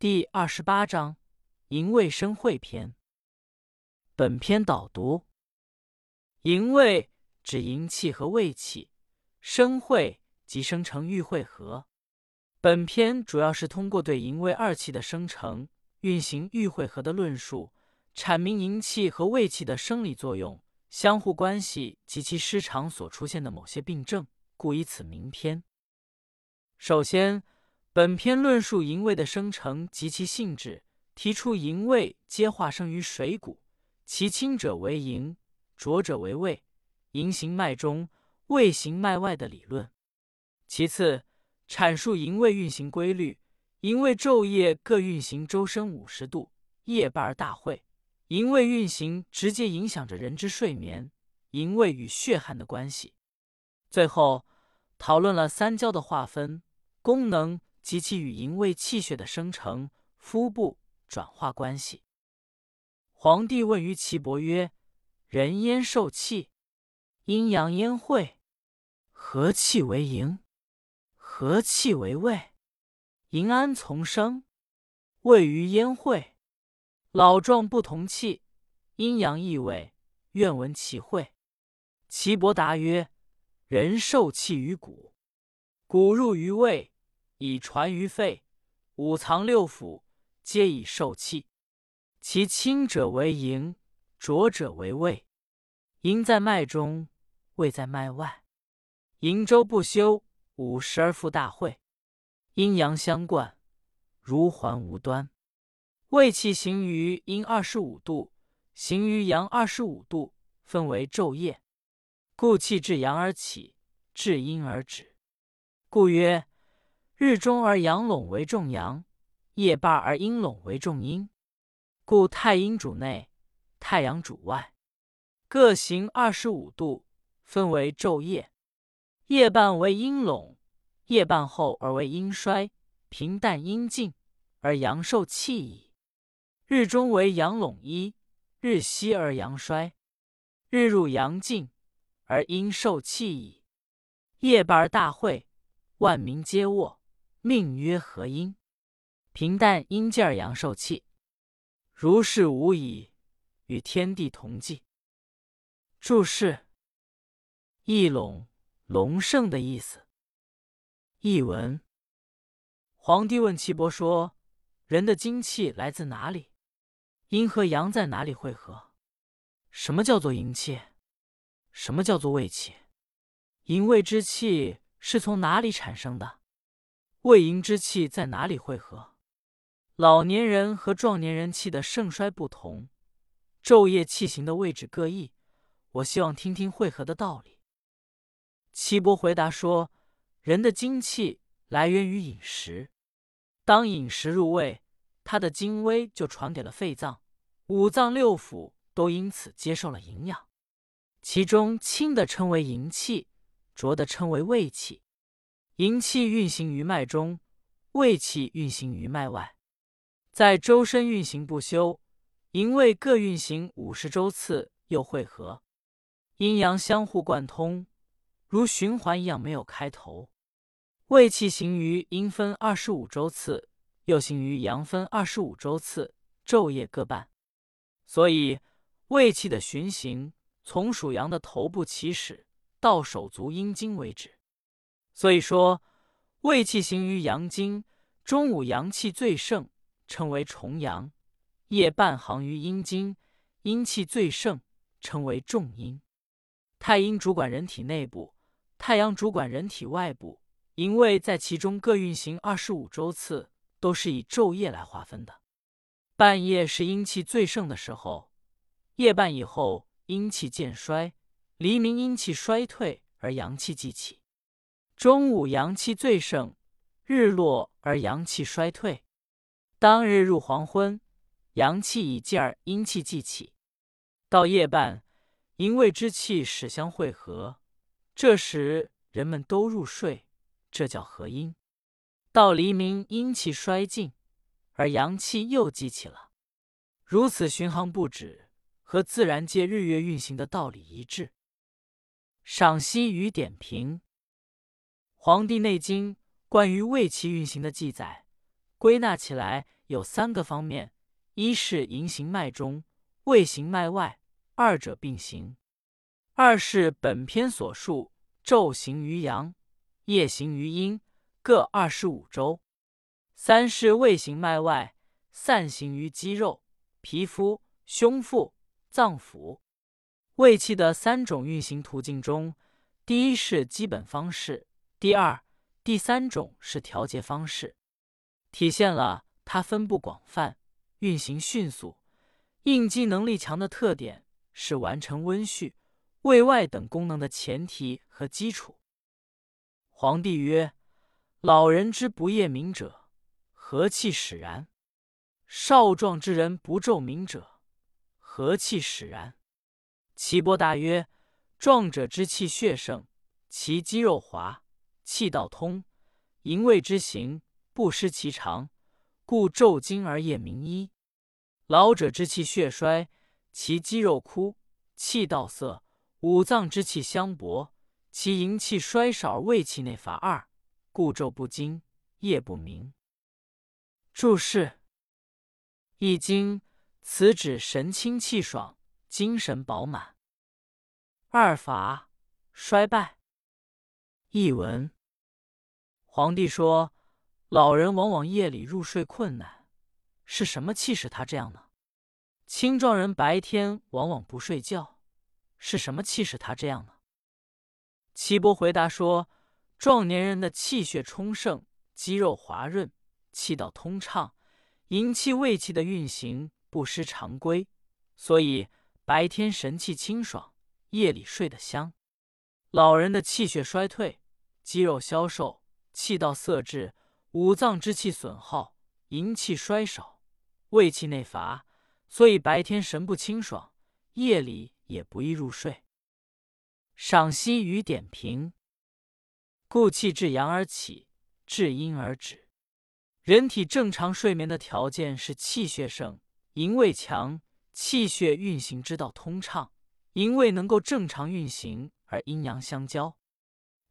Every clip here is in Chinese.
第二十八章营卫生会篇。本篇导读：营卫指营气和胃气，生会即生成玉会合。本篇主要是通过对营卫二气的生成、运行玉会合的论述，阐明营气和胃气的生理作用、相互关系及其失常所出现的某些病症，故以此名篇。首先。本篇论述营卫的生成及其性质，提出营卫皆化生于水谷，其清者为营，浊者为卫，营行脉中，卫行脉外的理论。其次，阐述营卫运行规律，营卫昼夜各运行周身五十度，夜半而大会。营卫运行直接影响着人之睡眠，营卫与血汗的关系。最后，讨论了三焦的划分功能。及其与营卫气血的生成、腹部转化关系。皇帝问于岐伯曰：“人焉受气？阴阳焉会？何气为营？何气为卫？营安从生？位于焉会？老壮不同气，阴阳异位，愿闻其会。”岐伯答曰：“人受气于骨，骨入于胃。”以传于肺，五脏六腑皆以受气。其清者为营，浊者为卫。营在脉中，卫在脉外。营周不休，五十而复大会。阴阳相贯，如环无端。卫气行于阴二十五度，行于阳二十五度，分为昼夜。故气至阳而起，至阴而止。故曰。日中而阳拢为重阳，夜半而阴拢为重阴，故太阴主内，太阳主外，各行二十五度，分为昼夜。夜半为阴拢，夜半后而为阴衰，平淡阴静，而阳受气矣。日中为阳拢一，日息而阳衰，日入阳静，而阴受气矣。夜半而大会，万民皆卧。命曰合阴，平淡阴静而阳受气，如是无矣，与天地同纪。注释：翼龙龙盛的意思。译文：皇帝问岐伯说：“人的精气来自哪里？阴和阳在哪里汇合？什么叫做营气？什么叫做卫气？营卫之气是从哪里产生的？”胃营之气在哪里汇合？老年人和壮年人气的盛衰不同，昼夜气行的位置各异。我希望听听汇合的道理。岐伯回答说：“人的精气来源于饮食，当饮食入胃，他的精微就传给了肺脏，五脏六腑都因此接受了营养。其中清的称为营气，浊的称为胃气。”营气运行于脉中，卫气运行于脉外，在周身运行不休。营卫各运行五十周次，又汇合，阴阳相互贯通，如循环一样，没有开头。卫气行于阴分二十五周次，又行于阳分二十五周次，昼夜各半。所以卫气的循行，从属阳的头部起始，到手足阴经为止。所以说，胃气行于阳经，中午阳气最盛，称为重阳；夜半行于阴经，阴气最盛，称为重阴。太阴主管人体内部，太阳主管人体外部，营卫在其中各运行二十五周次，都是以昼夜来划分的。半夜是阴气最盛的时候，夜半以后阴气渐衰，黎明阴气衰退而阳气既起。中午阳气最盛，日落而阳气衰退。当日入黄昏，阳气已尽而阴气既起。到夜半，营卫之气始相汇合，这时人们都入睡，这叫合阴。到黎明，阴气衰尽，而阳气又激起了。如此巡航不止，和自然界日月运行的道理一致。赏析与点评。《黄帝内经》关于胃气运行的记载，归纳起来有三个方面：一是营行脉中，胃行脉外，二者并行；二是本篇所述，昼行于阳，夜行于阴，各二十五周；三是胃行脉外，散行于肌肉、皮肤、胸腹、脏腑。胃气的三种运行途径中，第一是基本方式，第二、第三种是调节方式，体现了它分布广泛、运行迅速、应激能力强的特点，是完成温煦、胃外等功能的前提和基础。皇帝曰：“老人之不夜明者，何气使然？少壮之人不昼明者，何气使然？”岐伯答曰：“壮者之气血盛，其肌肉滑，气道通，营卫之行不失其常，故昼惊而夜明一。老者之气血衰，其肌肉枯，气道涩，五脏之气相搏，其营气衰少而胃气内乏二，故昼不惊，夜不明。”注释：《易经》此指神清气爽。精神饱满，二乏衰败。译文：皇帝说，老人往往夜里入睡困难，是什么气使他这样呢？青壮人白天往往不睡觉，是什么气使他这样呢？岐伯回答说，壮年人的气血充盛，肌肉滑润，气道通畅，营气胃气的运行不失常规，所以。白天神气清爽，夜里睡得香。老人的气血衰退，肌肉消瘦，气道涩滞，五脏之气损耗，营气衰少，胃气内乏，所以白天神不清爽，夜里也不易入睡。赏析与点评：故气至阳而起，至阴而止。人体正常睡眠的条件是气血盛，营卫强。气血运行之道通畅，营卫能够正常运行，而阴阳相交。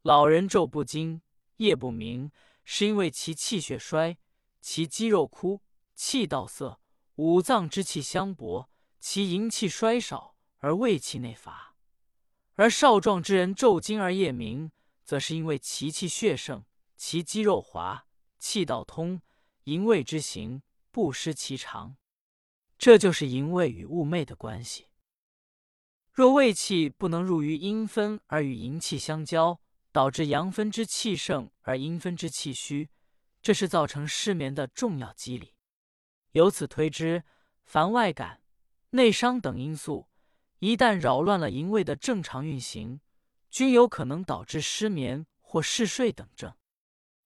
老人昼不惊，夜不明，是因为其气血衰，其肌肉枯，气道涩，五脏之气相搏，其营气衰少而胃气内乏。而少壮之人昼惊而夜明，则是因为其气血盛，其肌肉滑，气道通，营卫之行不失其常。这就是营卫与寤寐的关系。若胃气不能入于阴分而与营气相交，导致阳分之气盛而阴分之气虚，这是造成失眠的重要机理。由此推知，凡外感、内伤等因素一旦扰乱了营卫的正常运行，均有可能导致失眠或嗜睡等症。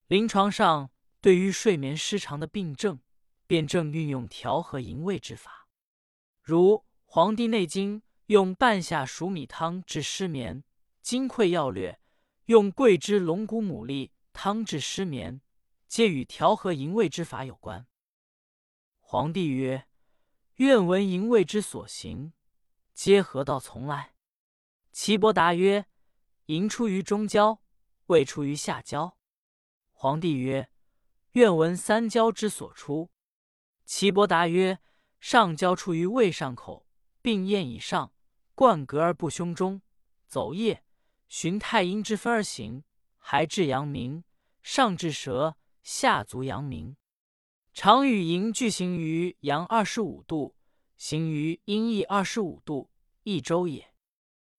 临床上，对于睡眠失常的病症，辨证运用调和营卫之法，如《黄帝内经》用半夏熟米汤治失眠，《金匮要略》用桂枝龙骨牡蛎汤治失眠，皆与调和营卫之法有关。皇帝曰：“愿闻营卫之所行，皆何道从来？”岐伯答曰：“营出于中焦，胃出于下焦。”皇帝曰：“愿闻三焦之所出。”岐伯答曰：“上焦出于胃上口，病咽以上，贯膈而不胸中，走液，循太阴之分而行，还至阳明，上至舌，下足阳明。常与营俱行于阳二十五度，行于阴亦二十五度，一周也。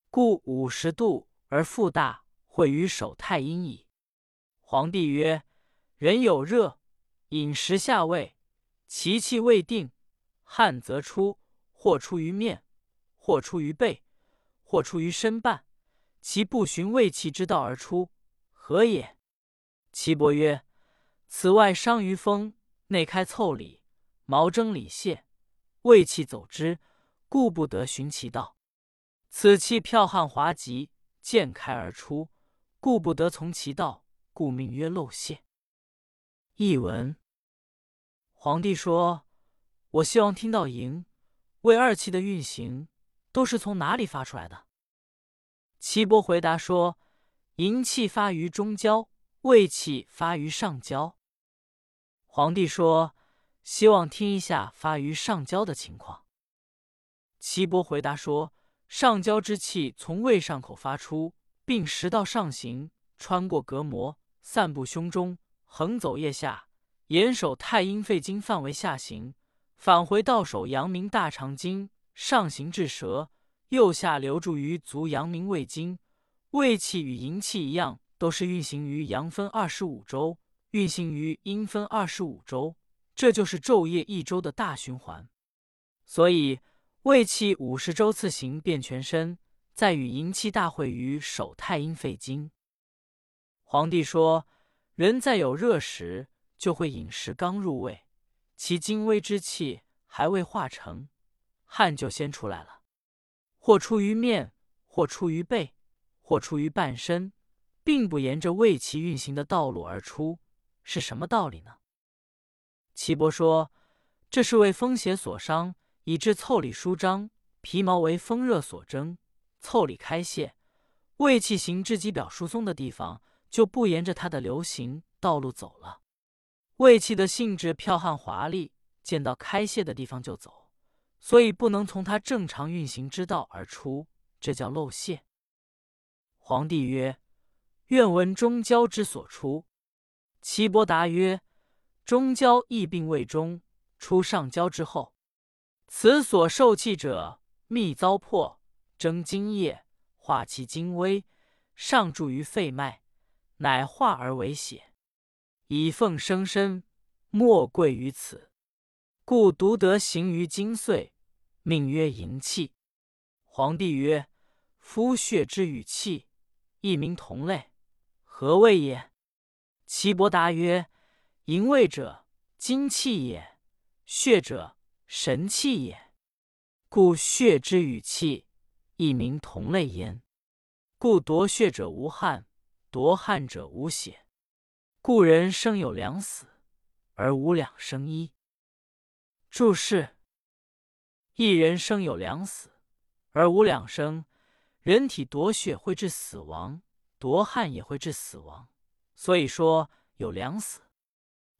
故五十度而腹大，会于手太阴矣。”皇帝曰：“人有热，饮食下胃。”其气未定，汗则出，或出于面，或出于背，或出于身半，其不循胃气之道而出，何也？岐伯曰：此外伤于风，内开腠理，毛征里泄，胃气走之，故不得循其道。此气剽悍滑急，渐开而出，故不得从其道，故名曰漏泄。译文。皇帝说：“我希望听到营、卫二气的运行都是从哪里发出来的？”岐伯回答说：“营气发于中焦，胃气发于上焦。”皇帝说：“希望听一下发于上焦的情况。岐伯回答说：“上焦之气从胃上口发出，并食道上行，穿过膈膜，散布胸中，横走腋下，沿手太阴肺经范围下行，返回到手阳明大肠经，上行至舌，右下流注于足阳明胃经。胃气与营气一样，都是运行于阳分二十五周，运行于阴分二十五周。”这就是昼夜一周的大循环，所以胃气五十周次行遍全身，再与营气大会于手太阴肺经。皇帝说：人在有热时，就会饮食刚入胃，其精微之气还未化成，汗就先出来了，或出于面，或出于背，或出于半身，并不沿着胃气运行的道路而出，是什么道理呢？岐伯说：“这是为风邪所伤，以致腠理舒张，皮毛为风热所蒸，腠理开泄，胃气行至肌表疏松的地方，就不沿着它的流行道路走了。胃气的性质剽悍华丽，见到开泄的地方就走，所以不能从他正常运行之道而出，这叫漏泄。”皇帝曰：“愿闻中焦之所出。”岐伯答曰。中焦易病胃中，出上焦之后，此所受气者，密糟粕，蒸津液，化其精微，上注于肺脉，乃化而为血，以奉生身，莫贵于此。故独得行于精髓，命曰营气。皇帝曰：夫血之与气，亦名同类，何谓也？岐伯答曰。营卫者，精气也；血者，神气也。故血之与气，亦名同类焉。故夺血者无汗，夺汗者无血。故人生有两死，而无两生一。注释：一人生有两死，而无两生。人体夺血会致死亡，夺汗也会致死亡，所以说有两死。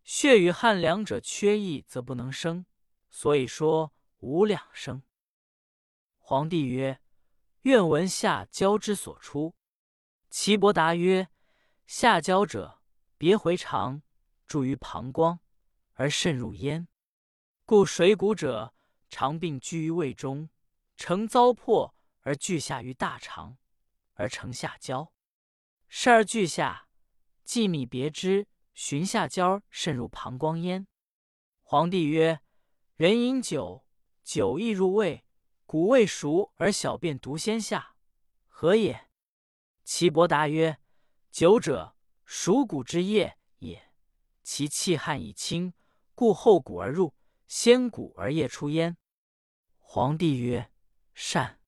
血与汗两者缺一，则不能生，所以说无两生。皇帝曰：“愿闻下焦之所出。”岐伯答曰：“下焦者，别回肠，注于膀胱，而渗入咽。故水谷者，肠病居于胃中，成糟粕而聚下于大肠，而成下焦。事而聚下，既密别之。”循下焦渗入膀胱焉。皇帝曰：“人饮酒，酒亦入胃，谷未熟而小便独先下，何也？”岐伯答曰：“酒者，熟谷之液也，其气汗已清，故后谷而入，先谷而液出焉。”皇帝曰：“善。”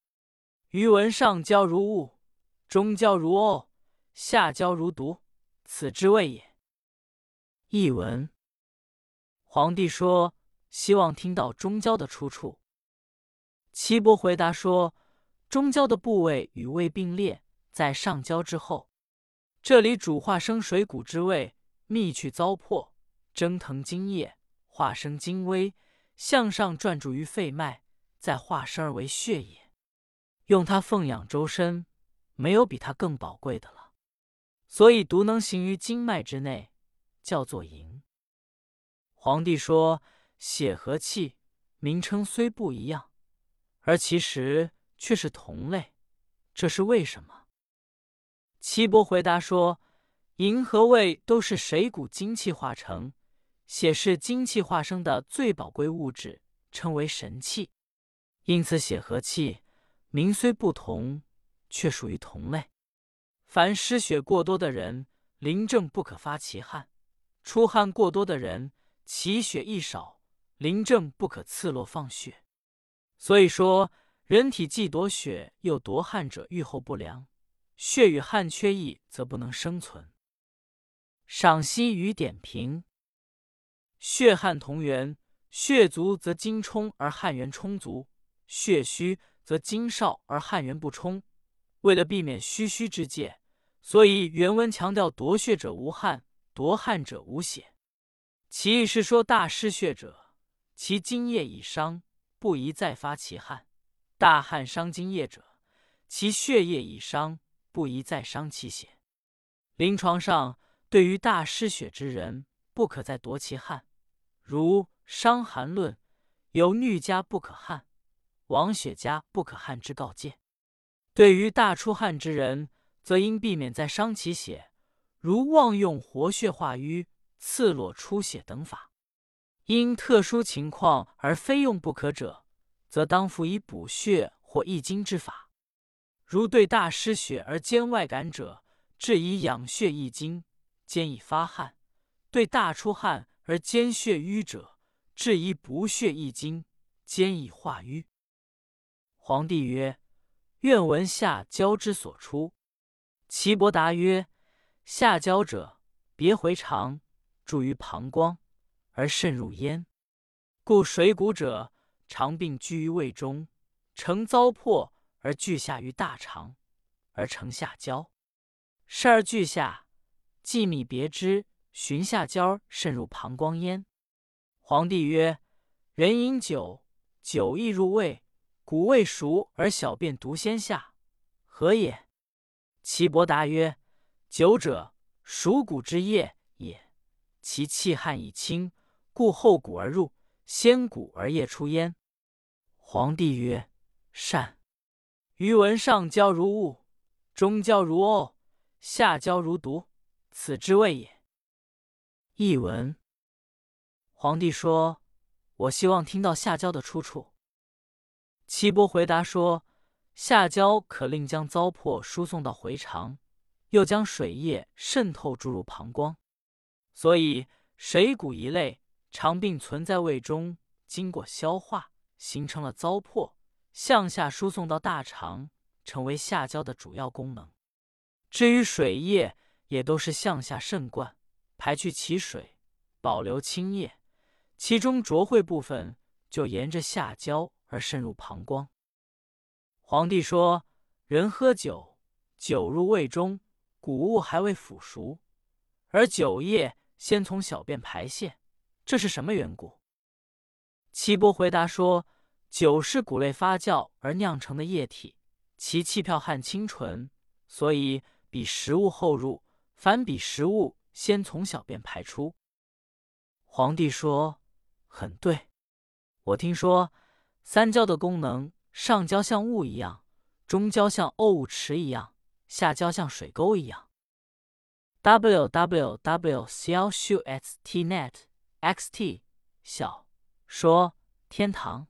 余闻上焦如雾，中焦如沤，下焦如毒，此之谓也。译文：皇帝说：“希望听到中焦的出处。”岐伯回答说：“中焦的部位与胃并列，在上焦之后。这里主化生水谷之味，泌去糟粕，蒸腾津液，化生精微，向上转注于肺脉，再化生而为血液。用它奉养周身，没有比它更宝贵的了。所以独能行于经脉之内。”叫做营。皇帝说：“血和气名称虽不一样，而其实却是同类，这是为什么？”岐伯回答说：“营和胃都是水谷精气化成，血是精气化生的最宝贵物质，称为神气。因此，血和气名虽不同，却属于同类。凡失血过多的人，临症不可发其汗。”出汗过多的人，其血亦少，临症不可刺络放血。所以说，人体既夺血又夺汗者，愈后不良。血与汗缺一，则不能生存。赏析与点评：血汗同源，血足则精充而汗源充足；血虚则精少而汗源不充。为了避免虚虚之戒，所以原文强调夺血者无汗。夺汗者无血，其意是说大失血者其津液已伤，不宜再发其汗；大汗伤津液者，其血液已伤，不宜再伤其血。临床上，对于大失血之人，不可再夺其汗。如《伤寒论》有“衄家不可汗，王雪家不可汗”之告诫。对于大出汗之人，则应避免再伤其血，如妄用活血化瘀、刺络出血等法。因特殊情况而非用不可者，则当服以补血或益精之法。如对大失血而兼外感者，治以养血益精，兼以发汗；对大出汗而兼血瘀者，治以补血益精，兼以化瘀。皇帝曰：“愿闻下焦之所出。”岐伯答曰：“下焦者，别回肠，注于膀胱。”而渗入咽，故水谷者常病居于胃中，成糟粕而聚下于大肠，而成下焦。是而聚下，既米别之，循下焦渗入膀胱焉。皇帝曰：人饮酒，酒亦入胃，谷未熟而小便独先下，何也？岐伯答曰：久者，熟谷之液也，其气汗已清。故后谷而入，先谷而液出焉。皇帝曰：“善。”余闻上焦如雾，中焦如沤，下焦如毒，此之谓也。译文：皇帝说：“我希望听到下焦的出处。”岐伯回答说：“下焦可令将糟粕输送到回肠，又将水液渗透注入膀胱，所以水谷一类。”肠病存在胃中，经过消化，形成了糟粕，向下输送到大肠，成为下焦的主要功能。至于水液，也都是向下渗灌，排去其水，保留清液，其中浊秽部分就沿着下焦而渗入膀胱。皇帝说：“人喝酒，酒入胃中，谷物还未腐熟，而酒液先从小便排泄。”这是什么缘故？岐伯回答说：“酒是谷类发酵而酿成的液体，其气票汗清纯，所以比食物后入，反比食物先从小便排出。”皇帝说：“很对。我听说三焦的功能，上焦像雾一样，中焦像沤物池一样，下焦像水沟一样。” w w w. c l x t. net x t 小说天堂。